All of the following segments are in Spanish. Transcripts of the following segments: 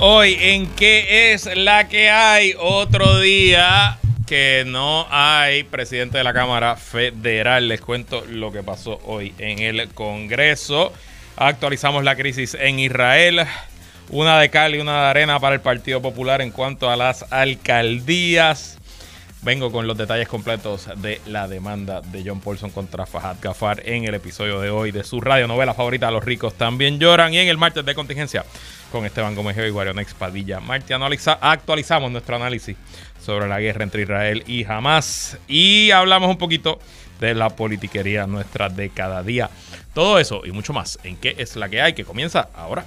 Hoy en qué es la que hay otro día que no hay presidente de la Cámara Federal. Les cuento lo que pasó hoy en el Congreso. Actualizamos la crisis en Israel. Una de cal y una de arena para el Partido Popular en cuanto a las alcaldías. Vengo con los detalles completos de la demanda de John Paulson contra Fahad Gafar en el episodio de hoy de su radionovela favorita Los ricos también lloran y en el martes de contingencia con Esteban Gómez y Guarionex Padilla. Martes actualizamos nuestro análisis sobre la guerra entre Israel y Hamas y hablamos un poquito de la politiquería nuestra de cada día. Todo eso y mucho más en qué es la que hay que comienza ahora.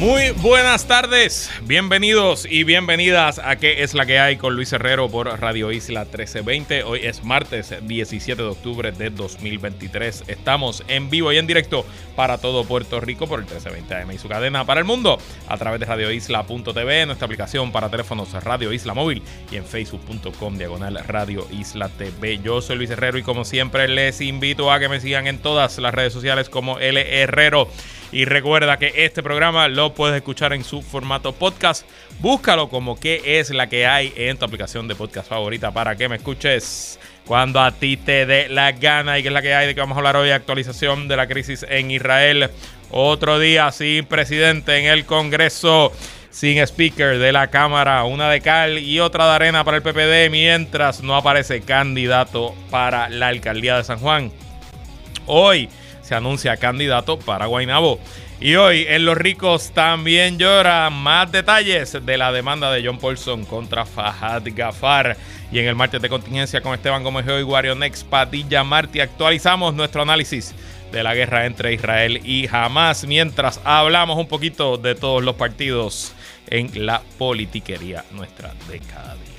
Muy buenas tardes, bienvenidos y bienvenidas a ¿Qué es la que hay con Luis Herrero por Radio Isla 1320? Hoy es martes 17 de octubre de 2023. Estamos en vivo y en directo para todo Puerto Rico por el 1320 AM y su cadena para el mundo a través de radioisla.tv, nuestra aplicación para teléfonos Radio Isla Móvil y en facebook.com diagonal Radio Isla TV. Yo soy Luis Herrero y como siempre les invito a que me sigan en todas las redes sociales como L Herrero. Y recuerda que este programa lo puedes escuchar en su formato podcast. Búscalo como que es la que hay en tu aplicación de podcast favorita para que me escuches cuando a ti te dé la gana y que es la que hay de que vamos a hablar hoy, actualización de la crisis en Israel. Otro día sin presidente en el Congreso, sin speaker de la Cámara, una de cal y otra de arena para el PPD, mientras no aparece candidato para la alcaldía de San Juan. Hoy se anuncia candidato para Guaynabo. Y hoy en Los Ricos también llora más detalles de la demanda de John Paulson contra Fahad Gafar. Y en el martes de contingencia con Esteban Gómez y Wario Next Padilla Marti actualizamos nuestro análisis de la guerra entre Israel y Hamas mientras hablamos un poquito de todos los partidos en la politiquería nuestra de cada día.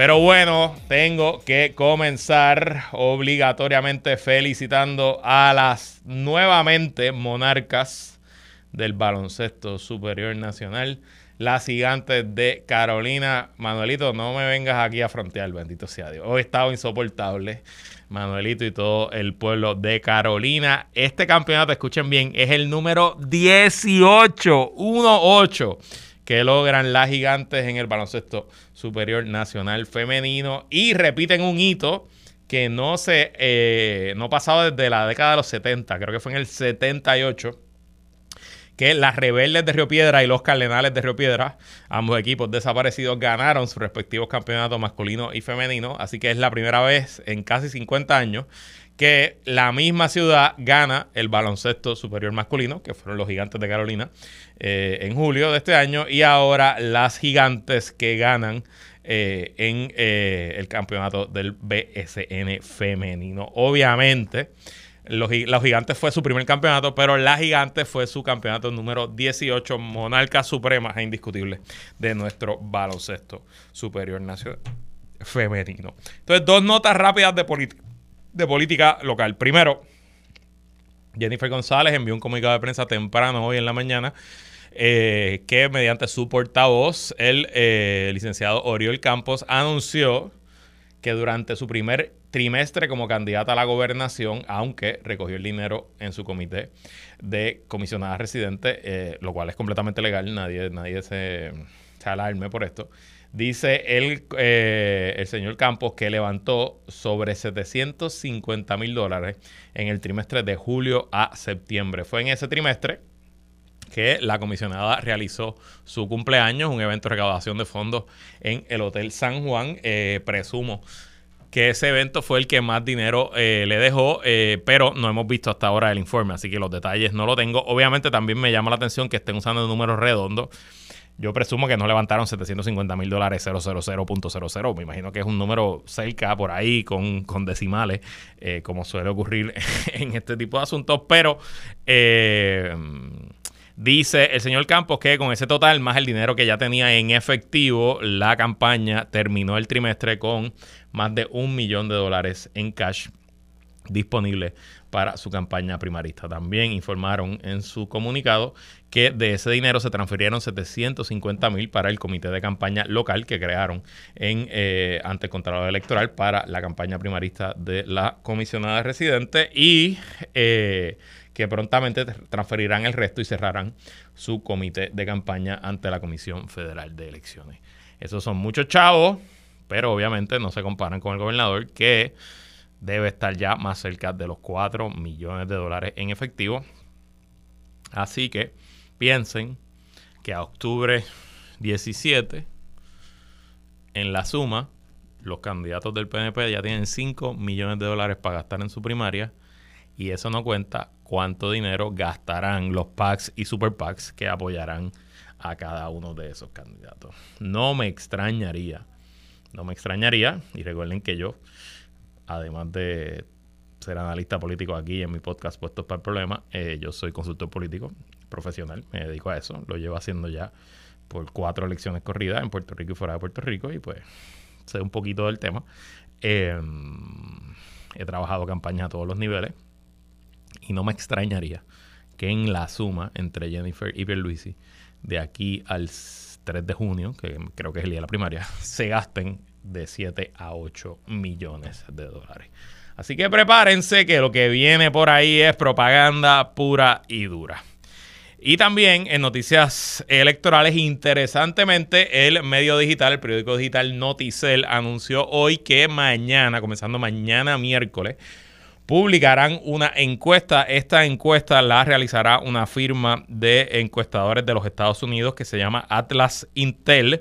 Pero bueno, tengo que comenzar obligatoriamente felicitando a las nuevamente monarcas del baloncesto superior nacional, las gigantes de Carolina. Manuelito, no me vengas aquí a frontear, bendito sea Dios. Hoy he estado insoportable, Manuelito y todo el pueblo de Carolina. Este campeonato, escuchen bien, es el número 18, 1-8 que logran las gigantes en el baloncesto superior nacional femenino y repiten un hito que no se eh, no pasado desde la década de los 70, creo que fue en el 78 que las Rebeldes de Río Piedra y los Cardenales de Río Piedra, ambos equipos desaparecidos, ganaron sus respectivos campeonatos masculino y femenino. Así que es la primera vez en casi 50 años que la misma ciudad gana el baloncesto superior masculino, que fueron los gigantes de Carolina, eh, en julio de este año, y ahora las gigantes que ganan eh, en eh, el campeonato del BSN femenino. Obviamente, los, los, gigantes fue su primer campeonato, pero la gigante fue su campeonato número 18, monarca suprema e indiscutible de nuestro baloncesto superior nacional femenino. Entonces, dos notas rápidas de política de política local. Primero, Jennifer González envió un comunicado de prensa temprano hoy en la mañana eh, que mediante su portavoz, el eh, licenciado Oriol Campos, anunció que durante su primer trimestre como candidata a la gobernación, aunque recogió el dinero en su comité de comisionada residente, eh, lo cual es completamente legal, nadie, nadie se, se alarme por esto, Dice el, eh, el señor Campos que levantó sobre 750 mil dólares en el trimestre de julio a septiembre. Fue en ese trimestre que la comisionada realizó su cumpleaños, un evento de recaudación de fondos en el Hotel San Juan. Eh, presumo que ese evento fue el que más dinero eh, le dejó, pero no hemos visto hasta ahora el informe, así que los detalles no lo tengo. Obviamente también me llama la atención que estén usando números redondos yo presumo que no levantaron 750 mil dólares 000.00. Me imagino que es un número cerca por ahí con, decimales, eh, como suele ocurrir en este tipo de asuntos. Pero eh, Dice el señor Campos que con ese total, más el dinero que ya tenía en efectivo, la campaña terminó el trimestre con más de un millón de dólares en cash disponible para su campaña primarista. También informaron en su comunicado que de ese dinero se transfirieron 750 mil para el comité de campaña local que crearon eh, ante el Contralor Electoral para la campaña primarista de la comisionada residente y eh, que prontamente transferirán el resto y cerrarán su comité de campaña ante la Comisión Federal de Elecciones. Esos son muchos chavos, pero obviamente no se comparan con el gobernador que debe estar ya más cerca de los 4 millones de dólares en efectivo. Así que piensen que a octubre 17, en la suma, los candidatos del PNP ya tienen 5 millones de dólares para gastar en su primaria y eso no cuenta cuánto dinero gastarán los PACs y super PACs que apoyarán a cada uno de esos candidatos. No me extrañaría, no me extrañaría, y recuerden que yo, además de ser analista político aquí en mi podcast Puestos para el Problema, eh, yo soy consultor político profesional, me dedico a eso, lo llevo haciendo ya por cuatro elecciones corridas en Puerto Rico y fuera de Puerto Rico, y pues sé un poquito del tema. Em, he trabajado campañas a todos los niveles, y no me extrañaría que en la suma entre Jennifer y Pierluisi de aquí al 3 de junio, que creo que es el día de la primaria, se gasten de 7 a 8 millones de dólares. Así que prepárense que lo que viene por ahí es propaganda pura y dura. Y también en noticias electorales, interesantemente, el medio digital, el periódico digital Noticel, anunció hoy que mañana, comenzando mañana miércoles, publicarán una encuesta. Esta encuesta la realizará una firma de encuestadores de los Estados Unidos que se llama Atlas Intel.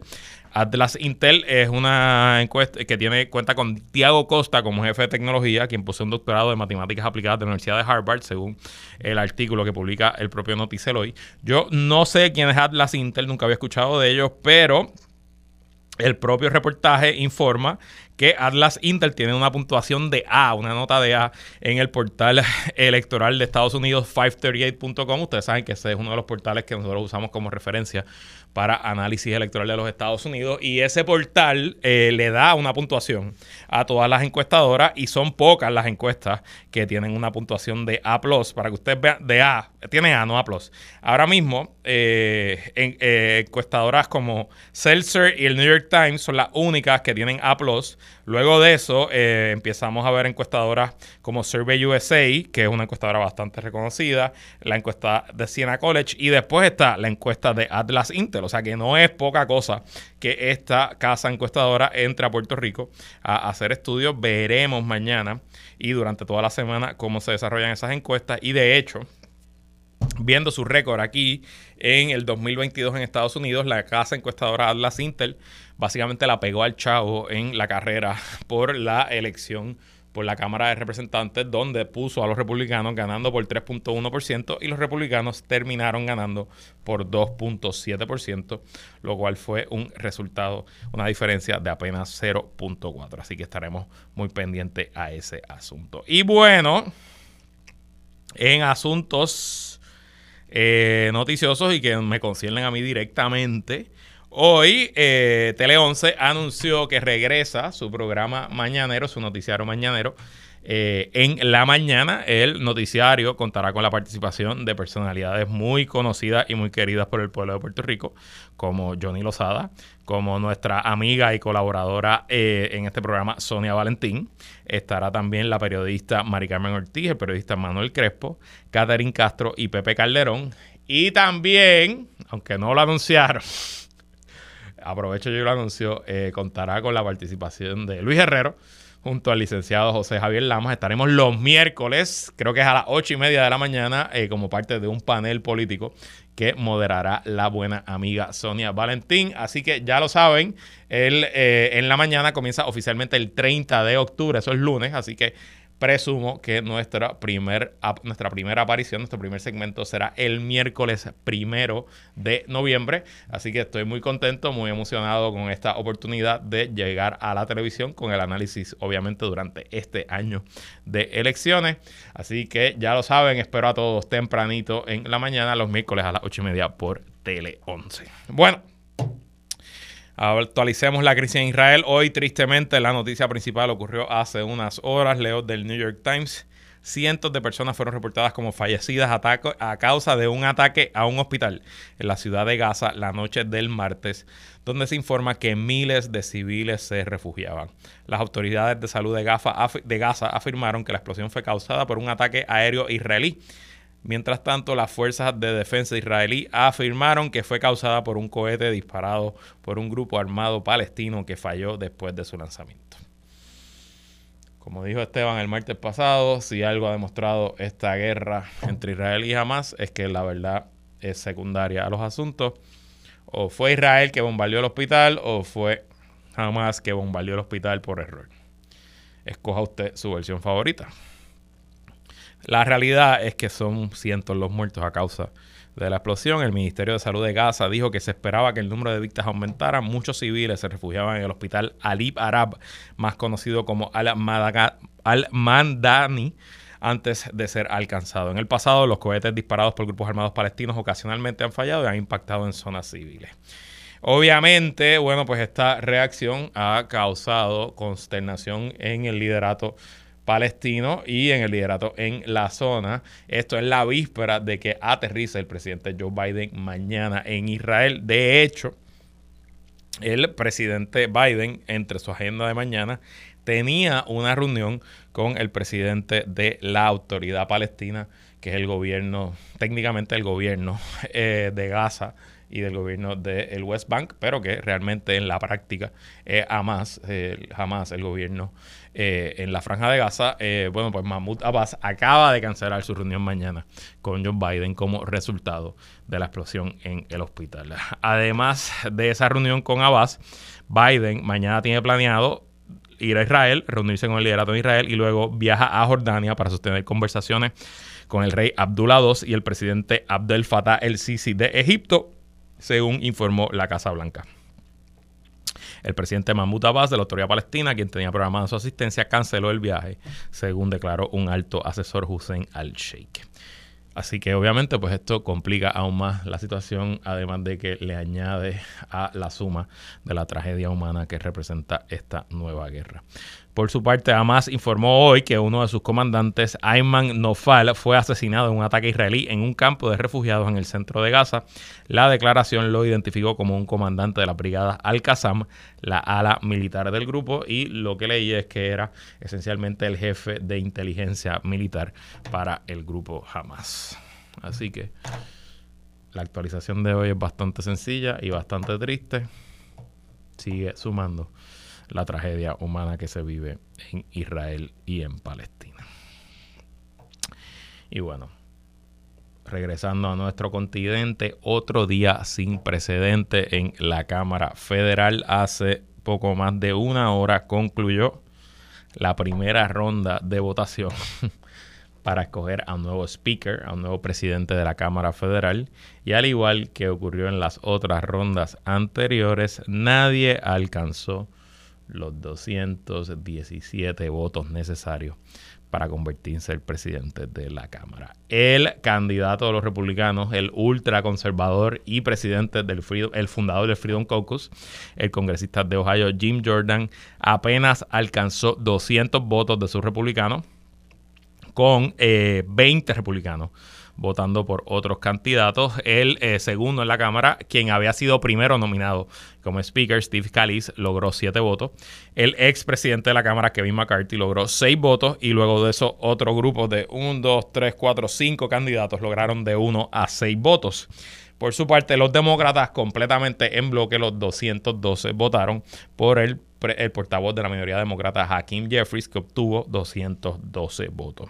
Atlas Intel es una encuesta que tiene cuenta con Tiago Costa como jefe de tecnología, quien posee un doctorado de matemáticas aplicadas de la Universidad de Harvard, según el artículo que publica el propio Noticel hoy. Yo no sé quién es Atlas Intel, nunca había escuchado de ellos, pero el propio reportaje informa que Atlas Intel tiene una puntuación de A, una nota de A en el portal electoral de Estados Unidos 538.com. Ustedes saben que ese es uno de los portales que nosotros usamos como referencia para análisis electoral de los Estados Unidos y ese portal eh, le da una puntuación a todas las encuestadoras y son pocas las encuestas que tienen una puntuación de A+, para que usted vea, de A, tiene A, no A+. Ahora mismo, eh, eh, encuestadoras como Seltzer y el New York Times son las únicas que tienen A+, Luego de eso, eh, empezamos a ver encuestadoras como Survey USA, que es una encuestadora bastante reconocida, la encuesta de Siena College, y después está la encuesta de Atlas Intel. O sea que no es poca cosa que esta casa encuestadora entre a Puerto Rico a hacer estudios. Veremos mañana y durante toda la semana cómo se desarrollan esas encuestas. Y de hecho, viendo su récord aquí en el 2022 en Estados Unidos, la casa encuestadora Atlas Intel básicamente la pegó al chavo en la carrera por la elección por la Cámara de Representantes, donde puso a los republicanos ganando por 3.1% y los republicanos terminaron ganando por 2.7%, lo cual fue un resultado, una diferencia de apenas 0.4. Así que estaremos muy pendientes a ese asunto. Y bueno, en asuntos eh, noticiosos y que me conciernen a mí directamente, Hoy, eh, Tele 11 anunció que regresa su programa mañanero, su noticiario mañanero. Eh, en la mañana, el noticiario contará con la participación de personalidades muy conocidas y muy queridas por el pueblo de Puerto Rico, como Johnny Lozada, como nuestra amiga y colaboradora eh, en este programa, Sonia Valentín. Estará también la periodista Mari Carmen Ortiz, el periodista Manuel Crespo, Catherine Castro y Pepe Calderón. Y también, aunque no lo anunciaron, aprovecho yo lo anuncio, eh, contará con la participación de Luis Herrero junto al licenciado José Javier Lamas. Estaremos los miércoles, creo que es a las ocho y media de la mañana, eh, como parte de un panel político que moderará la buena amiga Sonia Valentín. Así que ya lo saben, él, eh, en la mañana comienza oficialmente el 30 de octubre, eso es lunes, así que presumo que nuestra, primer, nuestra primera aparición, nuestro primer segmento será el miércoles primero de noviembre. Así que estoy muy contento, muy emocionado con esta oportunidad de llegar a la televisión con el análisis, obviamente, durante este año de elecciones. Así que ya lo saben, espero a todos tempranito en la mañana, los miércoles a las ocho y media por Tele 11. Bueno. Actualicemos la crisis en Israel. Hoy, tristemente, la noticia principal ocurrió hace unas horas. Leo del New York Times. Cientos de personas fueron reportadas como fallecidas a causa de un ataque a un hospital en la ciudad de Gaza la noche del martes, donde se informa que miles de civiles se refugiaban. Las autoridades de salud de Gaza afirmaron que la explosión fue causada por un ataque aéreo israelí Mientras tanto, las fuerzas de defensa israelí afirmaron que fue causada por un cohete disparado por un grupo armado palestino que falló después de su lanzamiento. Como dijo Esteban el martes pasado, si algo ha demostrado esta guerra entre Israel y Hamas es que la verdad es secundaria a los asuntos. O fue Israel que bombardeó el hospital o fue Hamas que bombardeó el hospital por error. Escoja usted su versión favorita. La realidad es que son cientos los muertos a causa de la explosión. El Ministerio de Salud de Gaza dijo que se esperaba que el número de víctimas aumentara. Muchos civiles se refugiaban en el hospital Alib Arab, más conocido como Al-Mandani antes de ser alcanzado. En el pasado, los cohetes disparados por grupos armados palestinos ocasionalmente han fallado y han impactado en zonas civiles. Obviamente, bueno, pues esta reacción ha causado consternación en el liderato palestino y en el liderato en la zona. Esto es la víspera de que aterrice el presidente Joe Biden mañana en Israel. De hecho, el presidente Biden, entre su agenda de mañana, tenía una reunión con el presidente de la autoridad palestina, que es el gobierno, técnicamente el gobierno eh, de Gaza y del gobierno del West Bank, pero que realmente en la práctica es jamás, jamás el gobierno eh, en la franja de Gaza. Eh, bueno, pues Mahmoud Abbas acaba de cancelar su reunión mañana con John Biden como resultado de la explosión en el hospital. Además de esa reunión con Abbas, Biden mañana tiene planeado ir a Israel, reunirse con el liderato de Israel y luego viaja a Jordania para sostener conversaciones con el rey Abdullah II y el presidente Abdel Fattah el-Sisi de Egipto según informó la Casa Blanca. El presidente Mahmoud Abbas de la Autoridad Palestina, quien tenía programada su asistencia, canceló el viaje, según declaró un alto asesor Hussein al-Sheikh. Así que obviamente pues esto complica aún más la situación, además de que le añade a la suma de la tragedia humana que representa esta nueva guerra. Por su parte, Hamas informó hoy que uno de sus comandantes, Ayman Nofal, fue asesinado en un ataque israelí en un campo de refugiados en el centro de Gaza. La declaración lo identificó como un comandante de la brigada Al-Qassam, la ala militar del grupo, y lo que leí es que era esencialmente el jefe de inteligencia militar para el grupo Hamas. Así que la actualización de hoy es bastante sencilla y bastante triste. Sigue sumando la tragedia humana que se vive en Israel y en Palestina. Y bueno, regresando a nuestro continente, otro día sin precedente en la Cámara Federal. Hace poco más de una hora concluyó la primera ronda de votación para escoger a un nuevo speaker, a un nuevo presidente de la Cámara Federal. Y al igual que ocurrió en las otras rondas anteriores, nadie alcanzó los 217 votos necesarios para convertirse en presidente de la Cámara. El candidato de los republicanos, el ultraconservador y presidente del Freedom, el fundador del Freedom Caucus, el congresista de Ohio, Jim Jordan, apenas alcanzó 200 votos de sus republicanos con 20 eh, republicanos votando por otros candidatos. El eh, segundo en la Cámara, quien había sido primero nominado como Speaker, Steve Scalise, logró siete votos. El ex presidente de la Cámara, Kevin McCarthy, logró seis votos. Y luego de eso, otro grupo de un, dos, tres, cuatro, cinco candidatos lograron de uno a seis votos. Por su parte, los demócratas completamente en bloque, los 212 votaron por el, el portavoz de la mayoría demócrata, Hakeem Jeffries, que obtuvo 212 votos.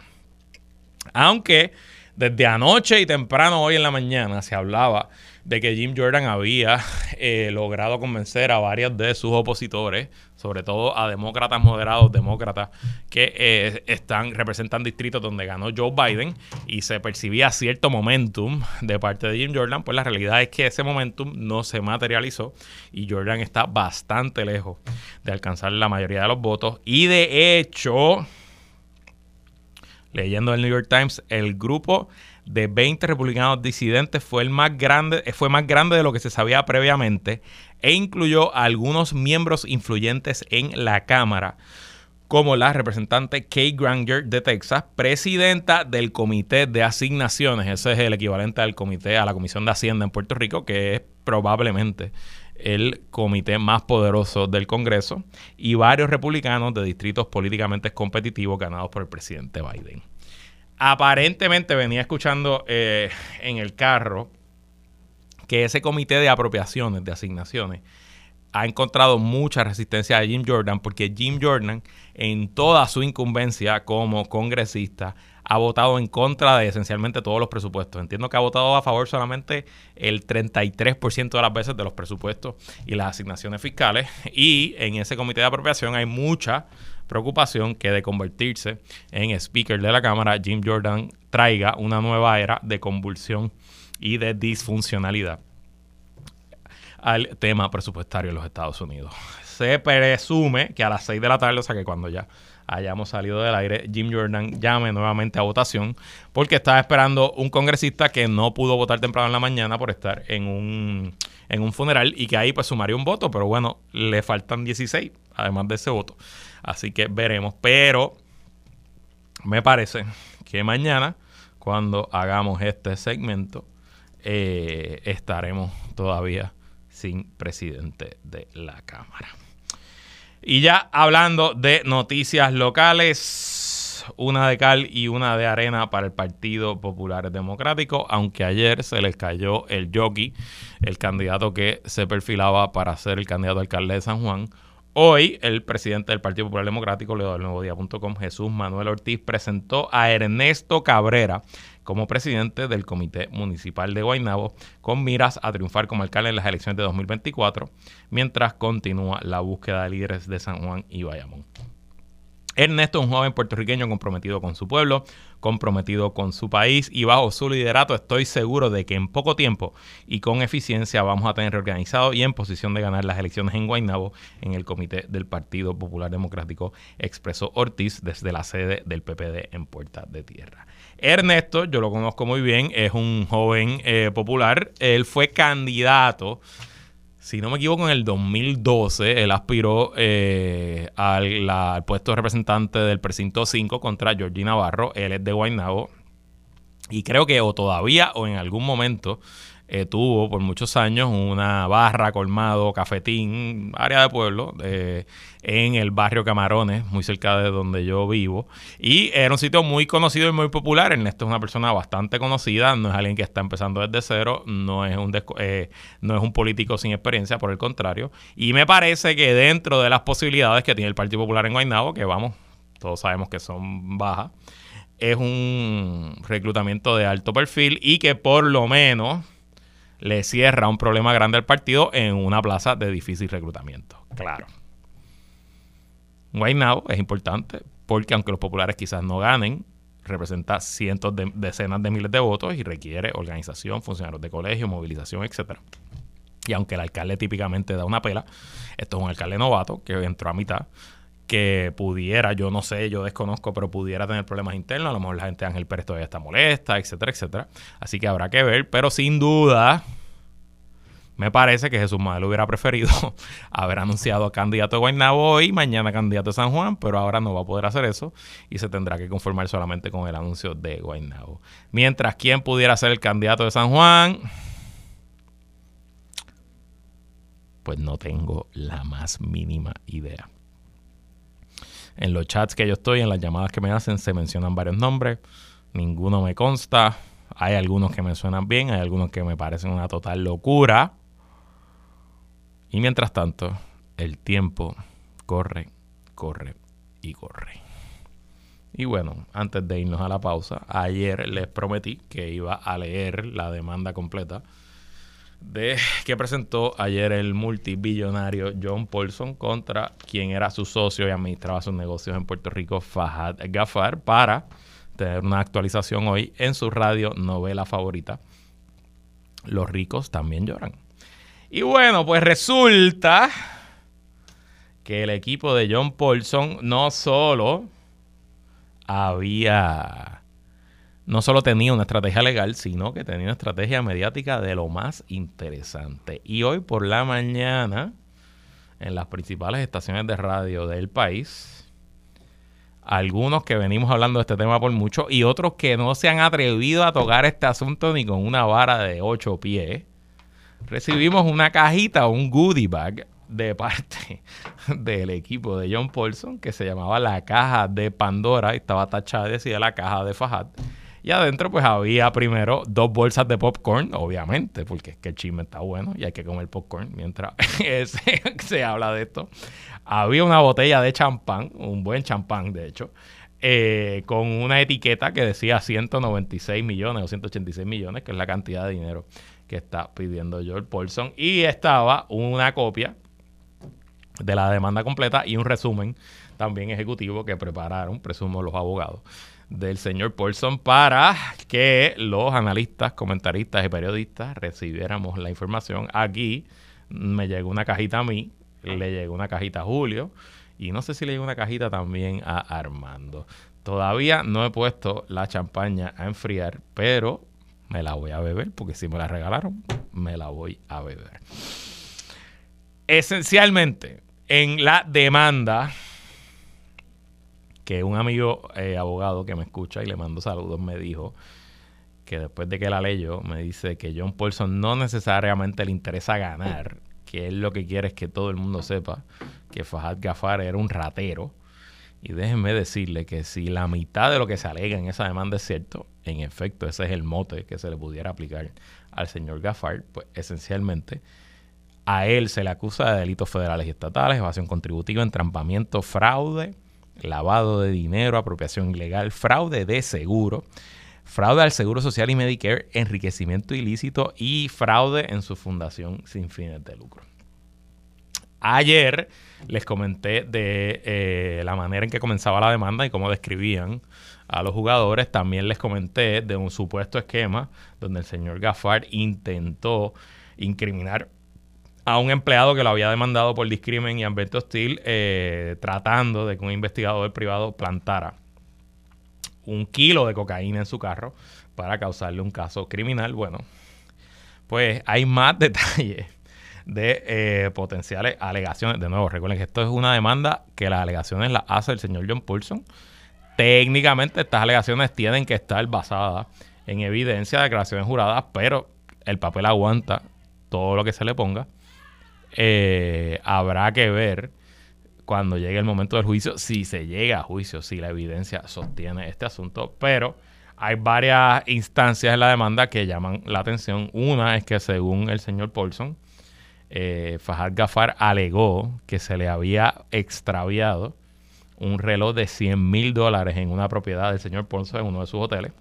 Aunque Desde anoche y temprano hoy en la mañana se hablaba de que Jim Jordan había eh, logrado convencer a varios de sus opositores, sobre todo a demócratas moderados, demócratas que eh, están representan distritos donde ganó Joe Biden y se percibía cierto momentum de parte de Jim Jordan, pues la realidad es que ese momentum no se materializó y Jordan está bastante lejos de alcanzar la mayoría de los votos y de hecho leyendo el New York Times, el grupo de 20 republicanos disidentes fue el más grande, fue más grande de lo que se sabía previamente e incluyó a algunos miembros influyentes en la Cámara, como la representante Kay Granger de Texas, presidenta del Comité de Asignaciones, ese es el equivalente al comité, a la Comisión de Hacienda en Puerto Rico, que es probablemente el comité más poderoso del Congreso, y varios republicanos de distritos políticamente competitivos ganados por el presidente Biden. Aparentemente venía escuchando eh, en el carro que ese comité de apropiaciones, de asignaciones, ha encontrado mucha resistencia de Jim Jordan porque Jim Jordan en toda su incumbencia como congresista ha votado en contra de esencialmente todos los presupuestos. Entiendo que ha votado a favor solamente el 33% de las veces de los presupuestos y las asignaciones fiscales y en ese comité de apropiación hay mucha preocupación que de convertirse en speaker de la Cámara, Jim Jordan traiga una nueva era de convulsión y de disfuncionalidad al tema presupuestario en los Estados Unidos. Se presume que a las 6 de la tarde, o sea que cuando ya hayamos salido del aire, Jim Jordan llame nuevamente a votación porque estaba esperando un congresista que no pudo votar temprano en la mañana por estar en un, en un funeral y que ahí pues sumaría un voto, pero bueno, le faltan 16 además de ese voto. Así que veremos. Pero me parece que mañana, cuando hagamos este segmento, eh, estaremos todavía sin presidente de la Cámara. Y ya hablando de noticias locales, una de cal y una de arena para el Partido Popular Democrático, aunque ayer se les cayó el jockey, el candidato que se perfilaba para ser el candidato alcalde de San Juan, Hoy, el presidente del Partido Popular Democrático, leo del nuevo día.com, Jesús Manuel Ortiz, presentó a Ernesto Cabrera como presidente del Comité Municipal de Guaynabo, con miras a triunfar como alcalde en las elecciones de 2024, mientras continúa la búsqueda de líderes de San Juan y Bayamón. Ernesto es un joven puertorriqueño comprometido con su pueblo, comprometido con su país y bajo su liderato estoy seguro de que en poco tiempo y con eficiencia vamos a tener reorganizado y en posición de ganar las elecciones en Guaynabo en el comité del Partido Popular Democrático, expresó Ortiz desde la sede del PPD en Puerta de Tierra. Ernesto, yo lo conozco muy bien, es un joven eh, popular, él fue candidato si no me equivoco, en el 2012 él aspiró eh, al, puesto de representante del precinto 5 contra Georgina Navarro. Él es de Guaynabo. Y creo que o todavía o en algún momento eh, tuvo por muchos años una barra, colmado, cafetín, área de pueblo, eh, en el barrio Camarones, muy cerca de donde yo vivo. Y era un sitio muy conocido y muy popular. Ernesto es una persona bastante conocida, no es alguien que está empezando desde cero, no es un, eh, no es un político sin experiencia, por el contrario. Y me parece que dentro de las posibilidades que tiene el Partido Popular en Guaynabo, que vamos, todos sabemos que son bajas, es un reclutamiento de alto perfil y que por lo menos le cierra un problema grande al partido en una plaza de difícil reclutamiento. Claro. Guaynabo es importante porque aunque los populares quizás no ganen, representa cientos de decenas de miles de votos y requiere organización, funcionarios de colegio, movilización, etcétera. Y aunque el alcalde típicamente da una pela, esto es un alcalde novato que entró a mitad, que pudiera, yo no sé, yo desconozco, pero pudiera tener problemas internos. A lo mejor la gente de Ángel Pérez todavía está molesta, etcétera, etcétera. Así que habrá que ver, pero sin duda, me parece que Jesús Madero hubiera preferido haber anunciado a candidato de Guaynabo hoy, mañana candidato de San Juan, pero ahora no va a poder hacer eso y se tendrá que conformar solamente con el anuncio de Guaynabo. Mientras, ¿quién pudiera ser el candidato de San Juan? Pues no tengo la más mínima idea. En los chats que yo estoy, en las llamadas que me hacen, se mencionan varios nombres. Ninguno me consta. Hay algunos que me suenan bien, hay algunos que me parecen una total locura. Y mientras tanto, el tiempo corre, corre y corre. Y bueno, antes de irnos a la pausa, ayer les prometí que iba a leer la demanda completa de que presentó ayer el multibillonario John Paulson contra quien era su socio y administraba sus negocios en Puerto Rico, Fahad Gafar, para tener una actualización hoy en su radio novela favorita, Los ricos también lloran. Y bueno, pues resulta que el equipo de John Paulson no solo había, no solo tenía una estrategia legal, sino que tenía una estrategia mediática de lo más interesante. Y hoy por la mañana, en las principales estaciones de radio del país, algunos que venimos hablando de este tema por mucho y otros que no se han atrevido a tocar este asunto ni con una vara de ocho pies, recibimos una cajita, un goodie bag de parte del equipo de John Paulson que se llamaba la caja de Pandora y estaba tachada y decía la caja de Fajat. Y adentro pues había primero dos bolsas de popcorn, obviamente, porque es que el chisme está bueno y hay que comer popcorn mientras se, habla de esto. Había una botella de champán, un buen champán de hecho, eh, con una etiqueta que decía 196 millones o 186 millones, que es la cantidad de dinero que está pidiendo George Paulson. Y estaba una copia de la demanda completa y un resumen también ejecutivo que prepararon, presumo, los abogados del señor Paulson para que los analistas, comentaristas y periodistas recibiéramos la información. Aquí me llegó una cajita a mí, le llegó una cajita a Julio y no sé si le llegó una cajita también a Armando. Todavía no he puesto la champaña a enfriar, pero me la voy a beber porque si me la regalaron, me la voy a beber. Esencialmente, en la demanda que un amigo eh, abogado que me escucha y le mando saludos me dijo que después de que la leyó me dice que John Paulson no necesariamente le interesa ganar, que él lo que quiere es que todo el mundo sepa que Fahad Gafar era un ratero. Y déjenme decirle que si la mitad de lo que se alega en esa demanda es cierto, en efecto ese es el mote que se le pudiera aplicar al señor Gafar, pues esencialmente a él se le acusa de delitos federales y estatales, evasión contributiva, entrampamiento, fraude, lavado de dinero, apropiación ilegal, fraude de seguro, fraude al Seguro Social y Medicare, enriquecimiento ilícito y fraude en su fundación sin fines de lucro. Ayer les comenté de eh, la manera en que comenzaba la demanda y cómo describían a los jugadores. También les comenté de un supuesto esquema donde el señor Gaffard intentó incriminar a un empleado que lo había demandado por discrimen y ambiente hostil, eh, tratando de que un investigador privado plantara un kilo de cocaína en su carro para causarle un caso criminal. Bueno, pues hay más detalles de eh, potenciales alegaciones. De nuevo, recuerden que esto es una demanda que las alegaciones las hace el señor John Paulson. Técnicamente estas alegaciones tienen que estar basadas en evidencia, de declaraciones juradas, pero el papel aguanta todo lo que se le ponga. Eh, habrá que ver cuando llegue el momento del juicio, si se llega a juicio, si la evidencia sostiene este asunto, pero hay varias instancias en la demanda que llaman la atención. Una es que según el señor Paulson, eh, Gafar alegó que se le había extraviado un reloj de 100 mil dólares en una propiedad del señor Paulson en uno de sus hoteles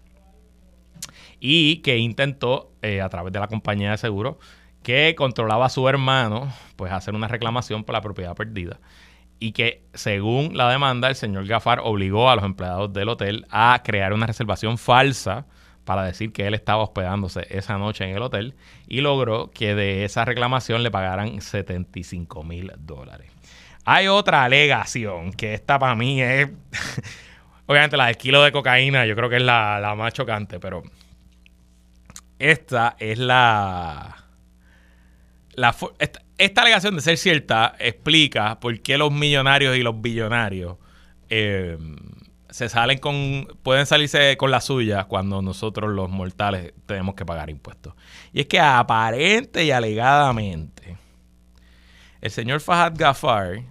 y que intentó eh, a través de la compañía de seguro que controlaba a su hermano, pues hacer una reclamación por la propiedad perdida. Y que según la demanda, el señor Gafar obligó a los empleados del hotel a crear una reservación falsa para decir que él estaba hospedándose esa noche en el hotel y logró que de esa reclamación le pagaran 75 mil dólares. Hay otra alegación que esta para mí es, obviamente la del kilo de cocaína, yo creo que es la, la más chocante, pero esta es la esta, alegación de ser cierta explica por qué los millonarios y los billonarios eh, se salen con, pueden salirse con la suya cuando nosotros los mortales tenemos que pagar impuestos. Y es que aparente y alegadamente, el señor Fahad Gafar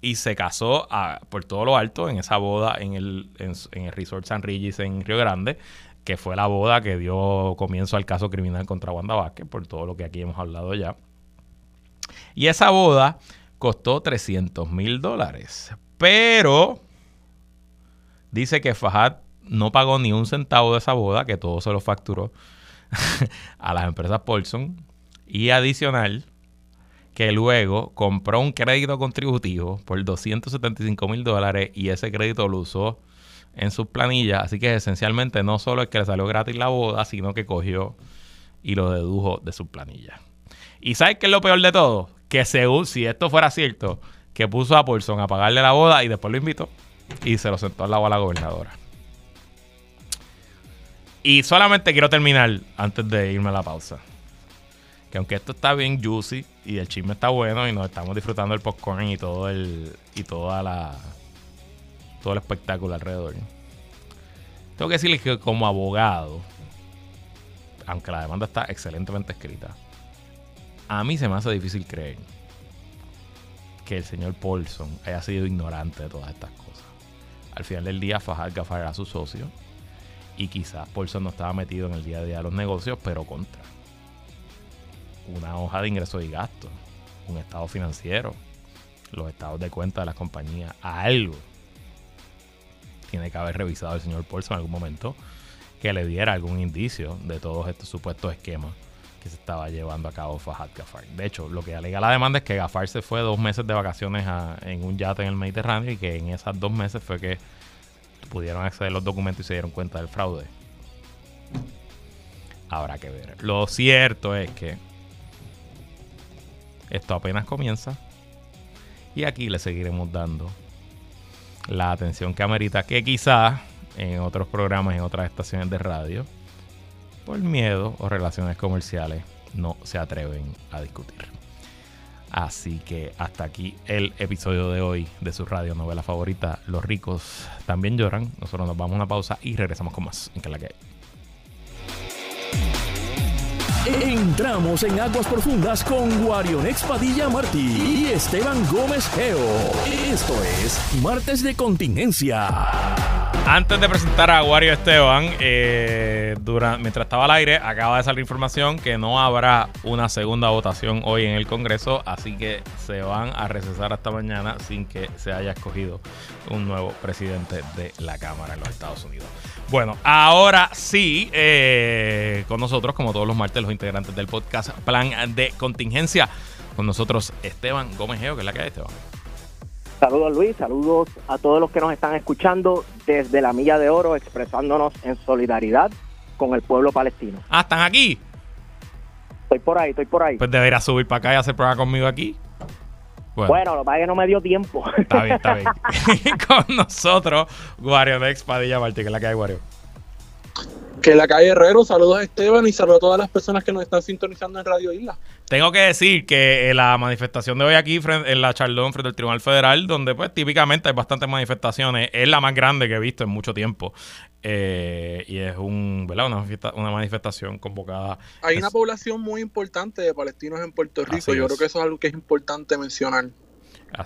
y se casó por todo lo alto en esa boda en el, en el Resort San Regis en Río Grande que fue la boda que dio comienzo al caso criminal contra Wanda Vázquez, por todo lo que aquí hemos hablado ya. Y esa boda costó 300 mil dólares. Pero dice que Fajad no pagó ni un centavo de esa boda, que todo se lo facturó a las empresas Paulson. Y adicional, que luego compró un crédito contributivo por 275 mil dólares y ese crédito lo usó en sus planillas. Así que esencialmente no solo es que le salió gratis la boda, sino que cogió y lo dedujo de sus planillas. ¿Y sabes qué es lo peor de todo? Que según, si esto fuera cierto, que puso a Paulson a pagarle la boda y después lo invitó y se lo sentó al lado a la gobernadora. Y solamente quiero terminar antes de irme a la pausa. Que aunque esto está bien juicy y el chisme está bueno y nos estamos disfrutando el popcorn y todo el y toda la todo el espectáculo alrededor. Tengo que decirles que como abogado, aunque la demanda está excelentemente escrita, a mí se me hace difícil creer que el señor Paulson haya sido ignorante de todas estas cosas. Al final del día, Fajal Gafar era su socio y quizás Paulson no estaba metido en el día a día de los negocios, pero contra una hoja de ingresos y gastos, un estado financiero, los estados de cuenta de las compañías, algo tiene que haber revisado el señor Paulson en algún momento que le diera algún indicio de todos estos supuestos esquemas que se estaba llevando a cabo Fahad Gafar. De hecho, lo que alega la demanda es que Gafar se fue dos meses de vacaciones en un yate en el Mediterráneo y que en esas dos meses fue que pudieron acceder los documentos y se dieron cuenta del fraude. Habrá que ver. Lo cierto es que esto apenas comienza y aquí le seguiremos dando la atención que amerita, que quizás en otros programas, en otras estaciones de radio, por miedo o relaciones comerciales, no se atreven a discutir. Así que hasta aquí el episodio de hoy de su radio novela favorita, Los ricos también lloran. Nosotros nos vamos a una pausa y regresamos con más en que la que Entramos en aguas profundas con Guarion Padilla Martí y Esteban Gómez Geo. Esto es Martes de Contingencia. Antes de presentar a Wario Esteban, eh, mientras estaba al aire, acaba de salir información que no habrá una segunda votación hoy en el Congreso, así que se van a recesar hasta mañana sin que se haya escogido un nuevo presidente de la Cámara en los Estados Unidos. Bueno, ahora sí, eh, con nosotros, como todos los martes, los integrantes del podcast Plan de Contingencia, con nosotros Esteban Gómez Geo, que es la que hay, Esteban. Saludos Luis, saludos a todos los que nos están escuchando desde la Milla de Oro, expresándonos en solidaridad con el pueblo palestino. Ah, ¿están aquí? Estoy por ahí, estoy por ahí. Pues debería subir para acá y hacer prueba conmigo aquí. Bueno, lo que pasa es que no me dio tiempo. Está bien, está bien. con nosotros, Guario Nex Padilla Martí, que es la que hay, Guario. Que la calle Herrero, saludos a Esteban y saludos a todas las personas que nos están sintonizando en Radio Isla. Tengo que decir que eh, la manifestación de hoy aquí en la Charlón frente al Tribunal Federal, donde pues típicamente hay bastantes manifestaciones, es la más grande que he visto en mucho tiempo. Eh, y es un, ¿verdad? Una, manifestación convocada. Hay una población muy importante de palestinos en Puerto Rico. Yo creo que eso es algo que es importante mencionar.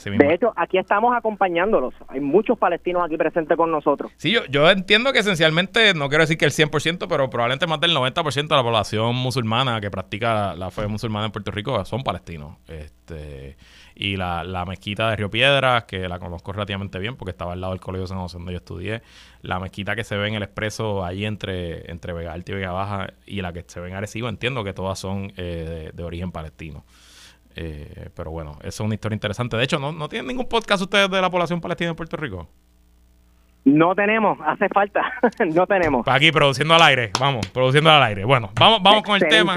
De hecho, aquí estamos acompañándolos. Hay muchos palestinos aquí presentes con nosotros. Sí, yo, yo entiendo que esencialmente, no quiero decir que el 100%, pero probablemente más del 90% de la población musulmana que practica la fe musulmana en Puerto Rico son palestinos. Este y la, la, mezquita de Río Piedras, que la conozco relativamente bien porque estaba al lado del Colegio San José donde yo estudié, la mezquita que se ve en el expreso ahí entre, entre Vega Alta y Vega Baja y la que se ve en Arecibo, entiendo que todas son eh, de, origen palestino. Eh, pero bueno, eso es una historia interesante. De hecho, ¿no, ¿no tienen ningún podcast ustedes de la población palestina en Puerto Rico? No tenemos, hace falta, no tenemos. Aquí produciendo al aire, vamos, produciendo al aire. Bueno, vamos, vamos con el tema.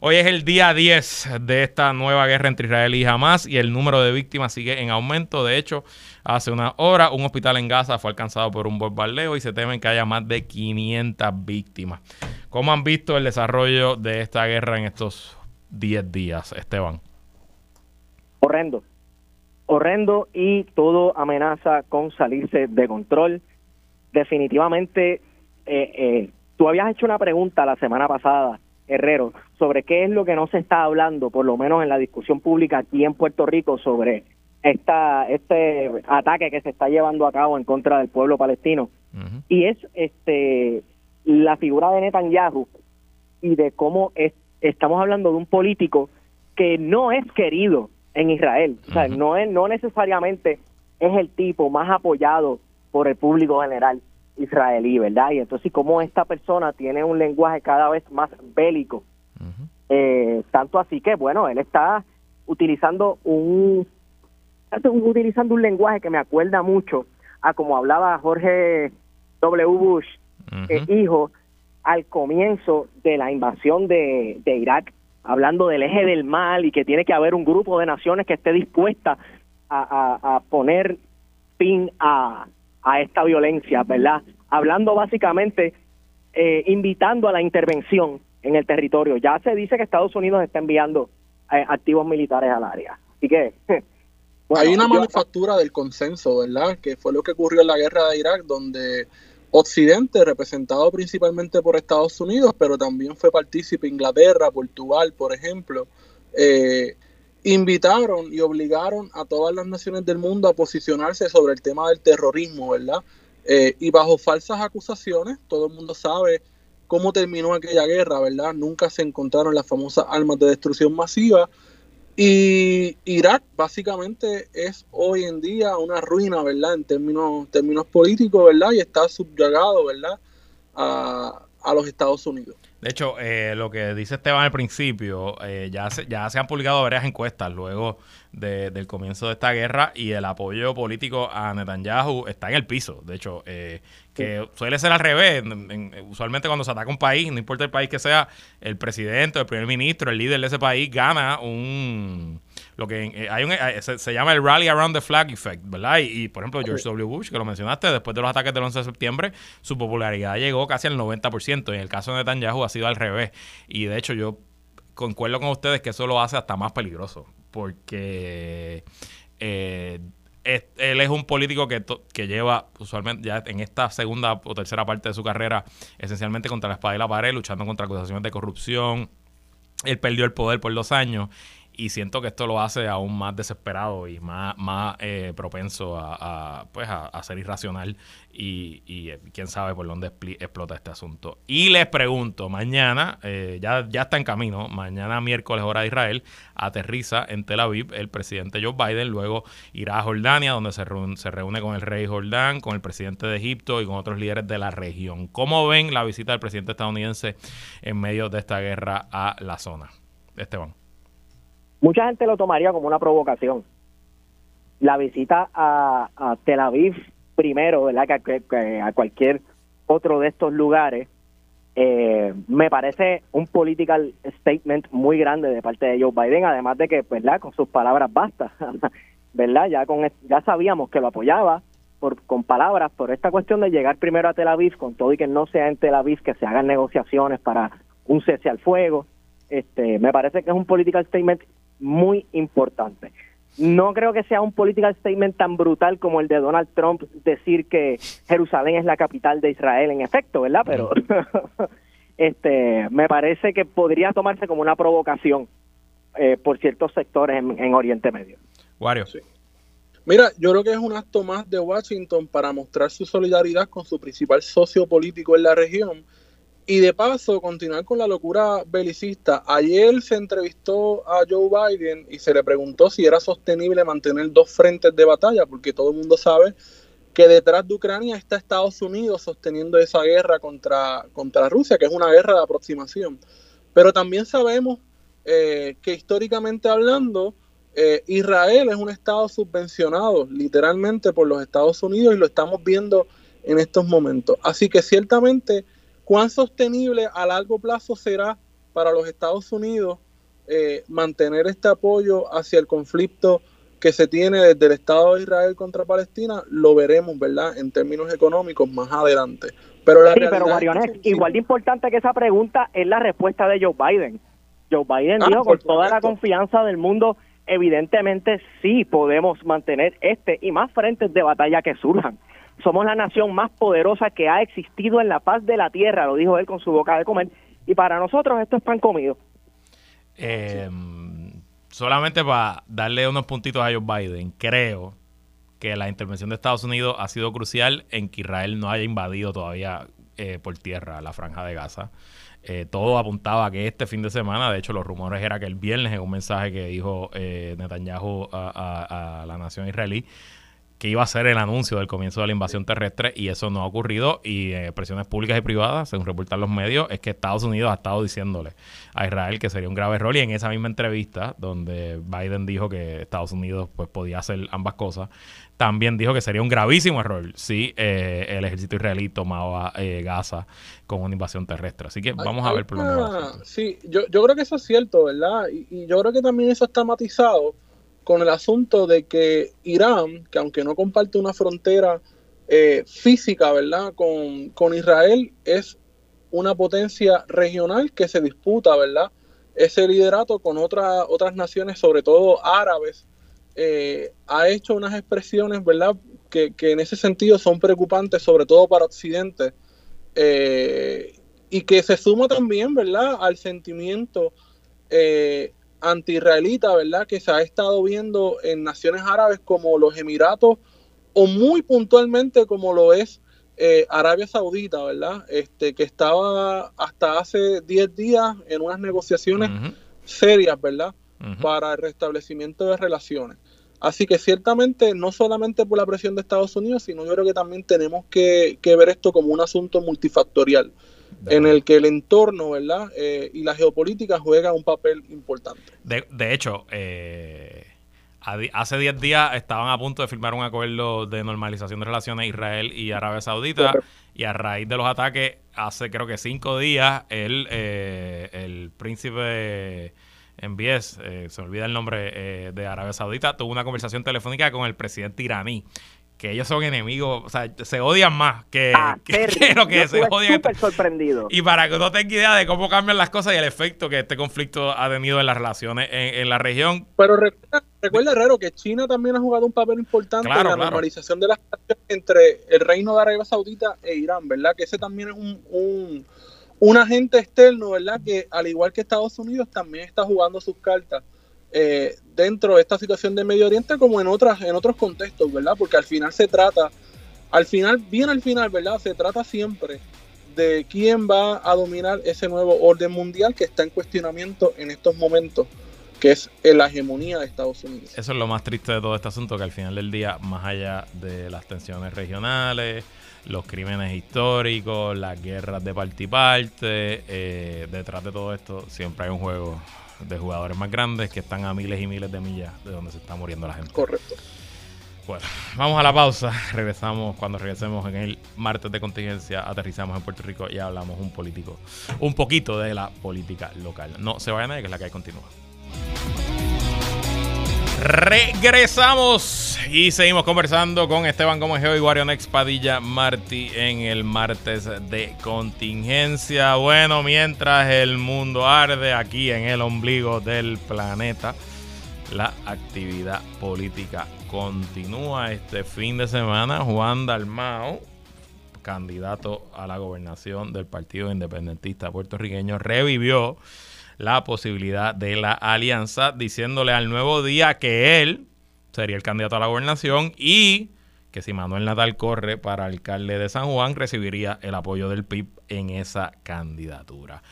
Hoy es el día 10 de esta nueva guerra entre Israel y Hamas y el número de víctimas sigue en aumento. De hecho, hace una hora un hospital en Gaza fue alcanzado por un bombardeo y se temen que haya más de 500 víctimas. ¿Cómo han visto el desarrollo de esta guerra en estos 10 días, Esteban? horrendo, horrendo y todo amenaza con salirse de control. Definitivamente, eh, eh, tú habías hecho una pregunta la semana pasada, Herrero, sobre qué es lo que no se está hablando, por lo menos en la discusión pública aquí en Puerto Rico, sobre esta, este ataque que se está llevando a cabo en contra del pueblo palestino. Y es este la figura de Netanyahu y de cómo es, estamos hablando de un político que no es querido en Israel. O sea, no, es, no necesariamente es el tipo más apoyado por el público general israelí, ¿verdad? Y entonces, como esta persona tiene un lenguaje cada vez más bélico, eh, tanto así que, bueno, él está utilizando un utilizando un lenguaje que me acuerda mucho a como hablaba Jorge W. Bush, eh, hijo, al comienzo de la invasión de, Irak, hablando del eje del mal y que tiene que haber un grupo de naciones que esté dispuesta a, poner fin a, a, esta violencia, ¿verdad? Hablando básicamente, eh, invitando a la intervención en el territorio. Ya se dice que Estados Unidos está enviando eh, activos militares al área. Así que... Hay una manufactura del consenso, ¿verdad? Que fue lo que ocurrió en la guerra de Irak, donde Occidente, representado principalmente por Estados Unidos, pero también fue partícipe Inglaterra, Portugal, por ejemplo, eh, invitaron y obligaron a todas las naciones del mundo a posicionarse sobre el tema del terrorismo, ¿verdad? Eh, y bajo falsas acusaciones, todo el mundo sabe cómo terminó aquella guerra, ¿verdad? Nunca se encontraron las famosas armas de destrucción masiva, y Irak básicamente es hoy en día una ruina, ¿verdad? En términos, términos políticos, ¿verdad? Y está subyugado, ¿verdad? A, a los Estados Unidos. De hecho, eh, lo que dice Esteban al principio, eh, ya, se, ya se han publicado varias encuestas luego del comienzo de esta guerra y el apoyo político a Netanyahu está en el piso. De hecho, eh, que suele ser al revés. usualmente cuando se ataca un país, no importa el país que sea, el presidente, el primer ministro, el líder de ese país gana un lo que eh, hay un, eh, se, llama el Rally Around the Flag Effect, ¿verdad? Y, por ejemplo, George W. Bush, que lo mencionaste, después de los ataques del 11 de septiembre, su popularidad llegó casi al 90%. Y en el caso de Netanyahu ha sido al revés. Y de hecho, yo concuerdo con ustedes que eso lo hace hasta más peligroso. Porque eh, él es un político que, que lleva usualmente ya en esta segunda o tercera parte de su carrera esencialmente contra la espada y la pared, luchando contra acusaciones de corrupción. Él perdió el poder por dos años y siento que esto lo hace aún más desesperado y más, más eh, propenso a, pues a, ser irracional y, y, eh, quién sabe por dónde explota este asunto. Y les pregunto, mañana, eh, ya, ya está en camino, mañana miércoles hora de Israel, aterriza en Tel Aviv el presidente Joe Biden, luego irá a Jordania donde se reúne, se reúne con el rey Jordán, con el presidente de Egipto y con otros líderes de la región. ¿Cómo ven la visita del presidente estadounidense en medio de esta guerra a la zona? Esteban. Mucha gente lo tomaría como una provocación. La visita a, Tel Aviv primero, ¿verdad? Que, a cualquier otro de estos lugares, eh, me parece un political statement muy grande de parte de Joe Biden, además de que, ¿verdad? Con sus palabras basta, ¿verdad? Ya, con, ya sabíamos que lo apoyaba por, con palabras, por esta cuestión de llegar primero a Tel Aviv, con todo y que no sea en Tel Aviv, que se hagan negociaciones para un cese al fuego. Este, me parece que es un political statement muy importante. No creo que sea un political statement tan brutal como el de Donald Trump decir que Jerusalén es la capital de Israel, en efecto, ¿verdad? Pero este, me parece que podría tomarse como una provocación eh, por ciertos sectores en, Oriente Medio. Wario. Mira, yo creo que es un acto más de Washington para mostrar su solidaridad con su principal socio político en la región y de paso, continuar con la locura belicista. Ayer se entrevistó a Joe Biden y se le preguntó si era sostenible mantener dos frentes de batalla, porque todo el mundo sabe que detrás de Ucrania está Estados Unidos sosteniendo esa guerra contra, contra Rusia, que es una guerra de aproximación. Pero también sabemos eh, que históricamente hablando, eh, Israel es un estado subvencionado literalmente por los Estados Unidos y lo estamos viendo en estos momentos. Así que ciertamente ¿Cuán sostenible a largo plazo será para los Estados Unidos eh, mantener este apoyo hacia el conflicto que se tiene desde el Estado de Israel contra Palestina? Lo veremos, ¿verdad? En términos económicos más adelante. Pero la sí, pero igual de importante que esa pregunta es la respuesta de Joe Biden. Joe Biden ah, dijo con toda la confianza del mundo, evidentemente sí podemos mantener este y más frentes de batalla que surjan somos la nación más poderosa que ha existido en la paz de la tierra, lo dijo él con su boca de comer, y para nosotros esto es pan comido. Em, solamente para darle unos puntitos a Joe Biden, creo que la intervención de Estados Unidos ha sido crucial en que Israel no haya invadido todavía eh, por tierra la franja de Gaza. Eh, todo apuntaba a que este fin de semana, de hecho los rumores era que el viernes en un mensaje que dijo eh, Netanyahu a, la nación israelí, que iba a ser el anuncio del comienzo de la invasión terrestre y eso no ha ocurrido y eh, presiones públicas y privadas, según reportan los medios, es que Estados Unidos ha estado diciéndole a Israel que sería un grave error y en esa misma entrevista donde Biden dijo que Estados Unidos pues podía hacer ambas cosas, también dijo que sería un gravísimo error si eh, el ejército israelí tomaba eh, Gaza con una invasión terrestre. Así que vamos a ver por lo Sí, yo, yo creo que eso es cierto, ¿verdad? Y, y yo creo que también eso está matizado con el asunto de que Irán, que aunque no comparte una frontera eh, física, ¿verdad? Con, Israel, es una potencia regional que se disputa, ¿verdad? Ese liderato con otras otras naciones, sobre todo árabes, eh, ha hecho unas expresiones, ¿verdad? Que, en ese sentido son preocupantes, sobre todo para Occidente, eh, y que se suma también, ¿verdad?, al sentimiento anti-israelita, ¿verdad? Que se ha estado viendo en naciones árabes como los Emiratos o muy puntualmente como lo es eh, Arabia Saudita, ¿verdad? Este, que estaba hasta hace 10 días en unas negociaciones serias, ¿verdad? Para el restablecimiento de relaciones. Así que ciertamente, no solamente por la presión de Estados Unidos, sino yo creo que también tenemos que, que ver esto como un asunto multifactorial en el que el entorno, ¿verdad? Eh, y la geopolítica juega un papel importante. De, de hecho, eh, hace 10 días estaban a punto de firmar un acuerdo de normalización de relaciones Israel y Arabia Saudita y a raíz de los ataques, hace creo que 5 días, el, eh, el príncipe... Envíes, eh, se olvida el nombre de Arabia Saudita, tuvo una conversación telefónica con el presidente iraní que ellos son enemigos, o sea, se odian más que, ah, lo que se odian. Súper sorprendido. Y para que uno tenga idea de cómo cambian las cosas y el efecto que este conflicto ha tenido en las relaciones en, la región. Pero recuerda, recuerda, Herrero, que China también ha jugado un papel importante en la normalización de las relaciones entre el Reino de Arabia Saudita e Irán, ¿verdad? Que ese también es un, un, un agente externo, ¿verdad? Que al igual que Estados Unidos también está jugando sus cartas eh, dentro de esta situación de Medio Oriente como en otras en otros contextos, ¿verdad? Porque al final se trata, al final, bien al final, ¿verdad? Se trata siempre de quién va a dominar ese nuevo orden mundial que está en cuestionamiento en estos momentos, que es la hegemonía de Estados Unidos. Eso es lo más triste de todo este asunto, que al final del día, más allá de las tensiones regionales, los crímenes históricos, las guerras de parte y parte, eh, detrás de todo esto siempre hay un juego de jugadores más grandes que están a miles y miles de millas de donde se está muriendo la gente. Correcto. Bueno, vamos a la pausa. Regresamos cuando regresemos en el martes de contingencia. Aterrizamos en Puerto Rico y hablamos un político, un poquito de la política local. No se vayan nadie, que es la que hay continúa. Regresamos y seguimos conversando con Esteban Gómez y Guarionex Padilla Martí en el martes de contingencia. Bueno, mientras el mundo arde aquí en el ombligo del planeta, la actividad política continúa este fin de semana. Juan Dalmao, candidato a la gobernación del Partido Independentista puertorriqueño, revivió la posibilidad de la alianza, diciéndole al nuevo día que él sería el candidato a la gobernación y que si Manuel Natal corre para alcalde de San Juan, recibiría el apoyo del PIB en esa candidatura.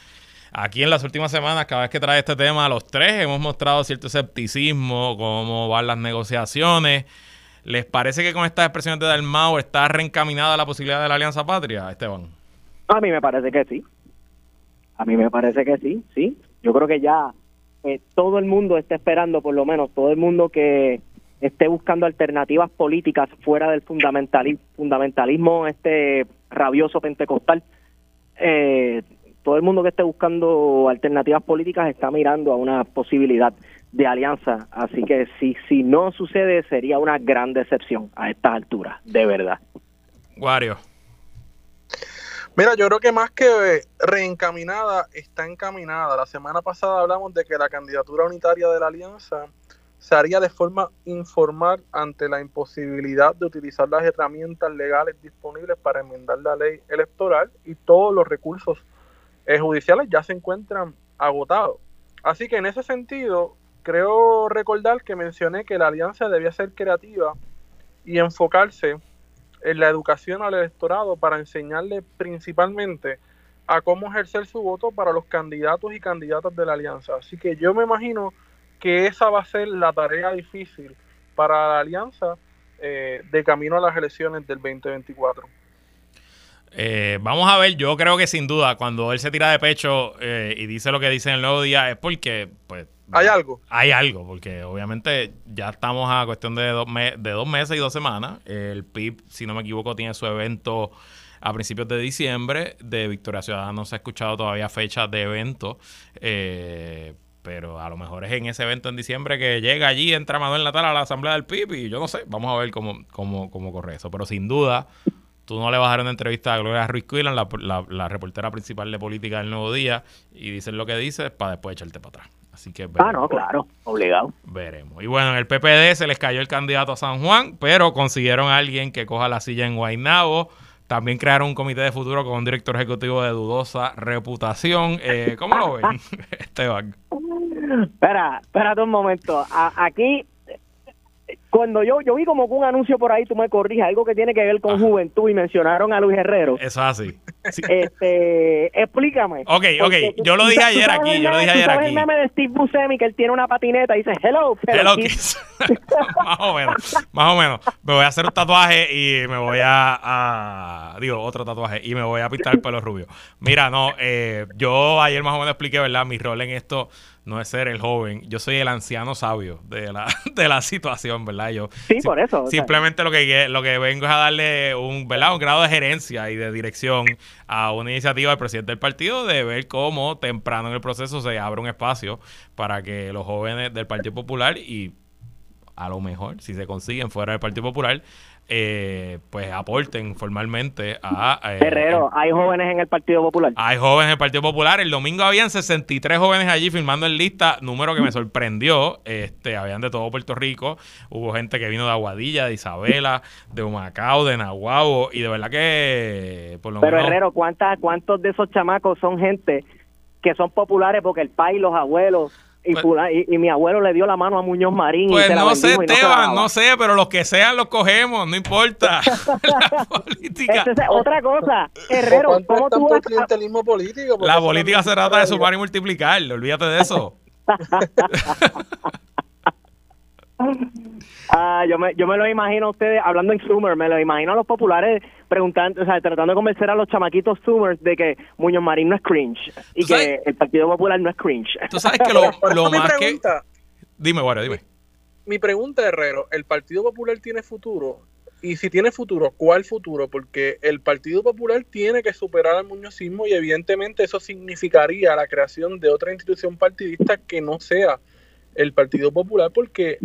Aquí en las últimas semanas, cada vez que trae este tema, los tres hemos mostrado cierto escepticismo, cómo van las negociaciones. ¿Les parece que con estas expresiones de Dalmau está reencaminada la posibilidad de la Alianza Patria, Esteban? A mí me parece que sí. A mí me parece que sí, sí. Yo creo que ya eh, todo el mundo está esperando, por lo menos todo el mundo que esté buscando alternativas políticas fuera del fundamentalismo, fundamentalismo este rabioso pentecostal, eh, todo el mundo que esté buscando alternativas políticas está mirando a una posibilidad de alianza. Así que si, si no sucede, sería una gran decepción a estas alturas, de verdad. Wario. Mira, yo creo que más que reencaminada, está encaminada. La semana pasada hablamos de que la candidatura unitaria de la alianza se haría de forma informal ante la imposibilidad de utilizar las herramientas legales disponibles para enmendar la ley electoral y todos los recursos eh, judiciales ya se encuentran agotados. Así que en ese sentido, creo recordar que mencioné que la alianza debía ser creativa y enfocarse en la educación al electorado para enseñarle principalmente a cómo ejercer su voto para los candidatos y candidatas de la alianza. Así que yo me imagino que esa va a ser la tarea difícil para la alianza eh, de camino a las elecciones del 2024? Eh, vamos a ver, yo creo que sin duda, cuando él se tira de pecho eh, y dice lo que dice en el nuevo día, es porque, pues. Hay algo. Hay algo, porque obviamente ya estamos a cuestión de dos, de dos meses y dos semanas. El PIB, si no me equivoco, tiene su evento a principios de diciembre. De Victoria Ciudadana no se ha escuchado todavía fecha de evento. Eh, pero a lo mejor es en ese evento en diciembre que llega allí, entra Manuel Natal a la asamblea del PIB y yo no sé, vamos a ver cómo, cómo, cómo corre eso. Pero sin duda, tú no le vas a dar una entrevista a Gloria Ruiz Quillan, la, reportera principal de política del Nuevo Día, y dices lo que dices para después echarte para atrás. Así que Ah, no, claro, obligado. Veremos. Y bueno, en el PPD se les cayó el candidato a San Juan, pero consiguieron a alguien que coja la silla en Guaynabo. También crearon un comité de futuro con un director ejecutivo de dudosa reputación. Eh, ¿Cómo lo ven, Esteban? Espera, espérate un momento. aquí cuando yo yo vi como un anuncio por ahí, tú me corrijas, algo que tiene que ver con juventud y mencionaron a Luis Herrero. Eso es así. Este, explícame. Ok, ok, yo lo dije ayer aquí, yo lo dije ayer aquí. el meme de Steve Buscemi que él tiene una patineta y dice, hello, hello, kids. más o menos, más o menos. Me voy a hacer un tatuaje y me voy a, digo, otro tatuaje y me voy a pintar el pelo rubio. Mira, no, eh, yo ayer más o menos expliqué, ¿verdad? Mi rol en esto no es ser el joven, yo soy el anciano sabio de la, de la situación, ¿verdad? Yo sí, por eso. Simplemente lo que lo que vengo es a darle un, ¿verdad? un grado de gerencia y de dirección a una iniciativa del presidente del partido de ver cómo temprano en el proceso se abre un espacio para que los jóvenes del Partido Popular y a lo mejor, si se consiguen fuera del Partido Popular, eh, pues aporten formalmente a... Eh, Herrero, hay jóvenes en el Partido Popular. Hay jóvenes en el Partido Popular. El domingo habían 63 jóvenes allí firmando en lista, número que me sorprendió. Este, habían de todo Puerto Rico. Hubo gente que vino de Aguadilla, de Isabela, de Humacao, de Nahuabo, y de verdad que... Por lo Pero Herrero, ¿cuántas, ¿cuántos de esos chamacos son gente que son populares porque el país, los abuelos pues- y, mi abuelo le dio la mano a Muñoz Marín. Pues no sé, Esteban, no, sé, pero los que sean los cogemos, no importa. la política. otra cosa, Herrero, ¿cómo tú vas clientelismo político? La política se trata de sumar y multiplicar, olvídate de eso. Ah, yo me, yo me lo imagino a ustedes hablando en Zoomer, me lo imagino a los populares preguntando, o sea, tratando de convencer a los chamaquitos Zoomers de que Muñoz Marín no es cringe y que el Partido Popular no es cringe. Tú sabes que lo, más que... Dime, bueno, dime. Mi pregunta, Herrero, ¿el Partido Popular tiene futuro? Y si tiene futuro, ¿cuál futuro? Porque el Partido Popular tiene que superar al muñozismo y evidentemente eso significaría la creación de otra institución partidista que no sea el Partido Popular porque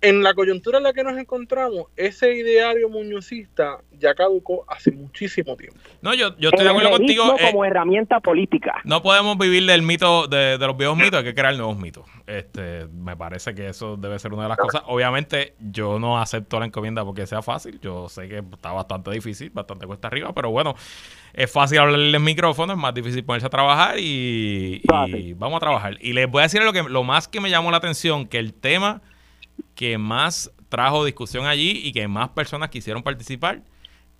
en la coyuntura en la que nos encontramos, ese ideario muñozista ya caducó hace muchísimo tiempo. No, yo, yo estoy de acuerdo contigo. Eh, como herramienta política. No podemos vivir del mito, de, los viejos mitos, hay que crear nuevos mitos. Este, me parece que eso debe ser una de las cosas. Obviamente, yo no acepto la encomienda porque sea fácil. Yo sé que está bastante difícil, bastante cuesta arriba, pero bueno, es fácil hablarle el micrófono, es más difícil ponerse a trabajar y, y vamos a trabajar. Y les voy a decir lo que lo más que me llamó la atención, que el tema que más trajo discusión allí y que más personas quisieron participar,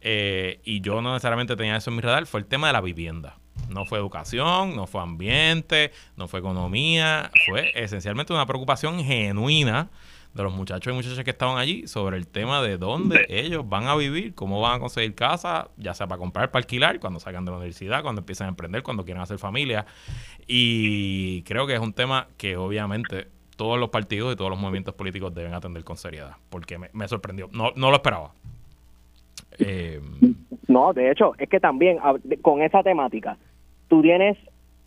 eh, y yo no necesariamente tenía eso en mi radar, fue el tema de la vivienda. No fue educación, no fue ambiente, no fue economía, fue esencialmente una preocupación genuina de los muchachos y muchachas que estaban allí sobre el tema de dónde ellos van a vivir, cómo van a conseguir casa, ya sea para comprar, para alquilar, cuando salgan de la universidad, cuando empiezan a emprender, cuando quieran hacer familia. Y creo que es un tema que obviamente todos los partidos y todos los movimientos políticos deben atender con seriedad, porque me, sorprendió, no, no lo esperaba. Eh, no, de hecho, es que también con esa temática, tú tienes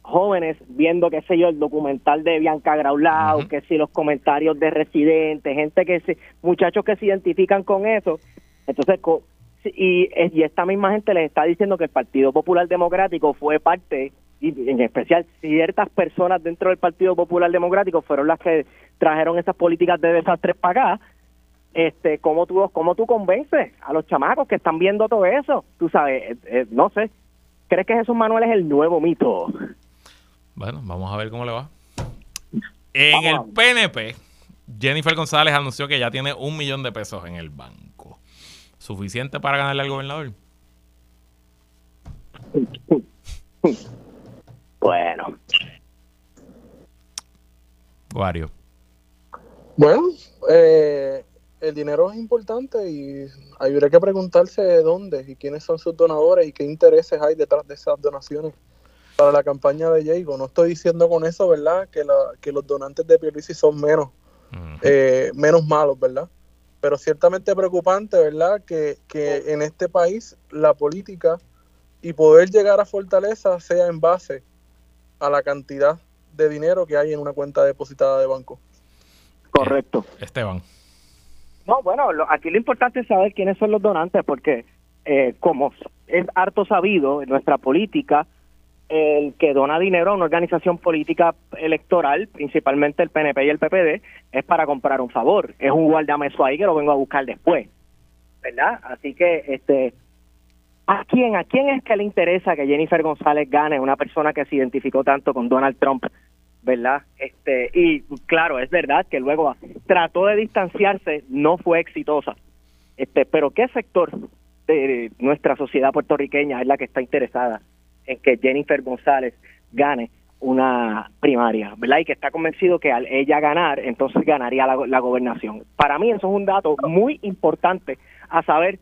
jóvenes viendo, qué sé yo, el documental de Bianca Graulau, que si los comentarios de residentes, gente que se, muchachos que se identifican con eso, entonces, y, y esta misma gente les está diciendo que el Partido Popular Democrático fue parte y en especial ciertas personas dentro del Partido Popular Democrático fueron las que trajeron esas políticas de desastres para acá, este, ¿cómo tú, cómo tú convences a los chamacos que están viendo todo eso? Tú sabes, eh, eh, no sé, ¿crees que Jesús Manuel es el nuevo mito? Bueno, vamos a ver cómo le va. En el PNP, Jennifer González anunció que ya tiene un millón de pesos en el banco. ¿Suficiente para ganarle al gobernador? Bueno. Wario. Bueno, eh, el dinero es importante y habría que preguntarse de dónde y quiénes son sus donadores y qué intereses hay detrás de esas donaciones para la campaña de Diego. No estoy diciendo con eso, ¿verdad?, que, la, que los donantes de Pierluisi son menos, eh, menos malos, ¿verdad? Pero ciertamente preocupante, ¿verdad?, que, que en este país la política y poder llegar a Fortaleza sea en base a la cantidad de dinero que hay en una cuenta depositada de banco. Correcto. Esteban. No, bueno, aquí lo importante es saber quiénes son los donantes, porque eh, como es harto sabido en nuestra política, el que dona dinero a una organización política electoral, principalmente el PNP y el PPD, es para comprar un favor. Es un guardameso ahí que lo vengo a buscar después, ¿verdad? Así que, este, ¿a quién, a quién es que le interesa que Jennifer González gane, una persona que se identificó tanto con Donald Trump ¿verdad? Este, y claro, es verdad que luego trató de distanciarse, no fue exitosa. Este, pero ¿qué sector de nuestra sociedad puertorriqueña es la que está interesada en que Jennifer González gane una primaria, ¿verdad? Y que está convencido que al ella ganar, entonces ganaría la, gobernación. Para mí eso es un dato muy importante a saber,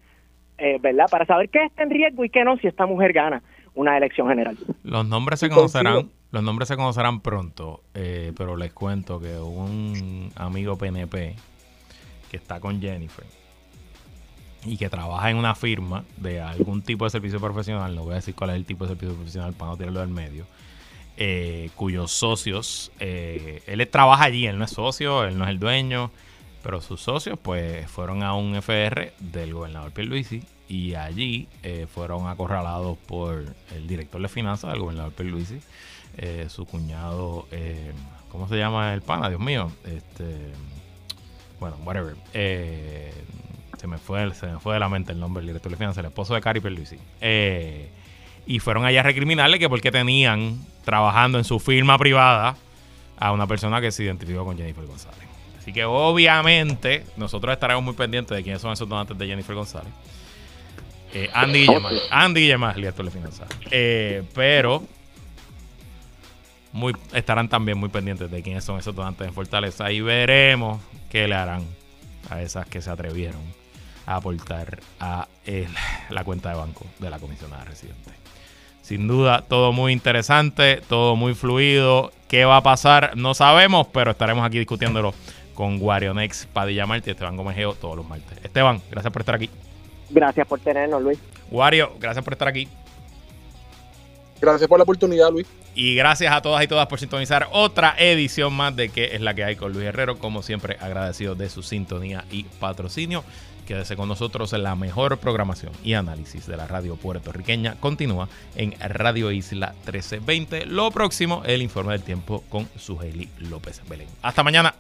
eh, ¿verdad? Para saber qué está en riesgo y qué no si esta mujer gana una elección general. Los nombres se conocerán, los nombres se conocerán pronto, eh, pero les cuento que un amigo PNP que está con Jennifer y que trabaja en una firma de algún tipo de servicio profesional, no voy a decir cuál es el tipo de servicio profesional para no tirarlo del medio, eh, cuyos socios, eh, él trabaja allí, él no es socio, él no es el dueño, pero sus socios pues fueron a un FR del gobernador Pierluisi y allí eh, fueron acorralados por el director de finanzas del gobernador Pierluisi, eh, su cuñado, eh, ¿cómo se llama el pana? Dios mío, este, bueno, whatever. se me fue se me fue de la mente el nombre del director de finanzas, el esposo de Cari Pierluisi. y fueron allá a recriminarle que porque tenían trabajando en su firma privada a una persona que se identificó con Jennifer González. Así que obviamente nosotros estaremos muy pendientes de quiénes son esos donantes de Jennifer González. Eh, Andy Guillemar. Andy Guillemar, director de finanzas. Eh, pero muy, estarán también muy pendientes de quiénes son esos donantes en Fortaleza y veremos qué le harán a esas que se atrevieron a aportar a la cuenta de banco de la comisionada residente. Sin duda, todo muy interesante, todo muy fluido. ¿Qué va a pasar? No sabemos, pero estaremos aquí discutiéndolo con Guarionex Padilla Martí y Esteban Gómez todos los martes. Esteban, gracias por estar aquí. Gracias por tenernos, Luis. Wario, gracias por estar aquí. Gracias por la oportunidad, Luis. Y gracias a todas y todas por sintonizar otra edición más de que es la que hay con Luis Herrero. Como siempre, agradecido de su sintonía y patrocinio. Quédese con nosotros en la mejor programación y análisis de la radio puertorriqueña. Continúa en Radio Isla 1320. Lo próximo, el informe del tiempo con Sujeli López Belén. Hasta mañana.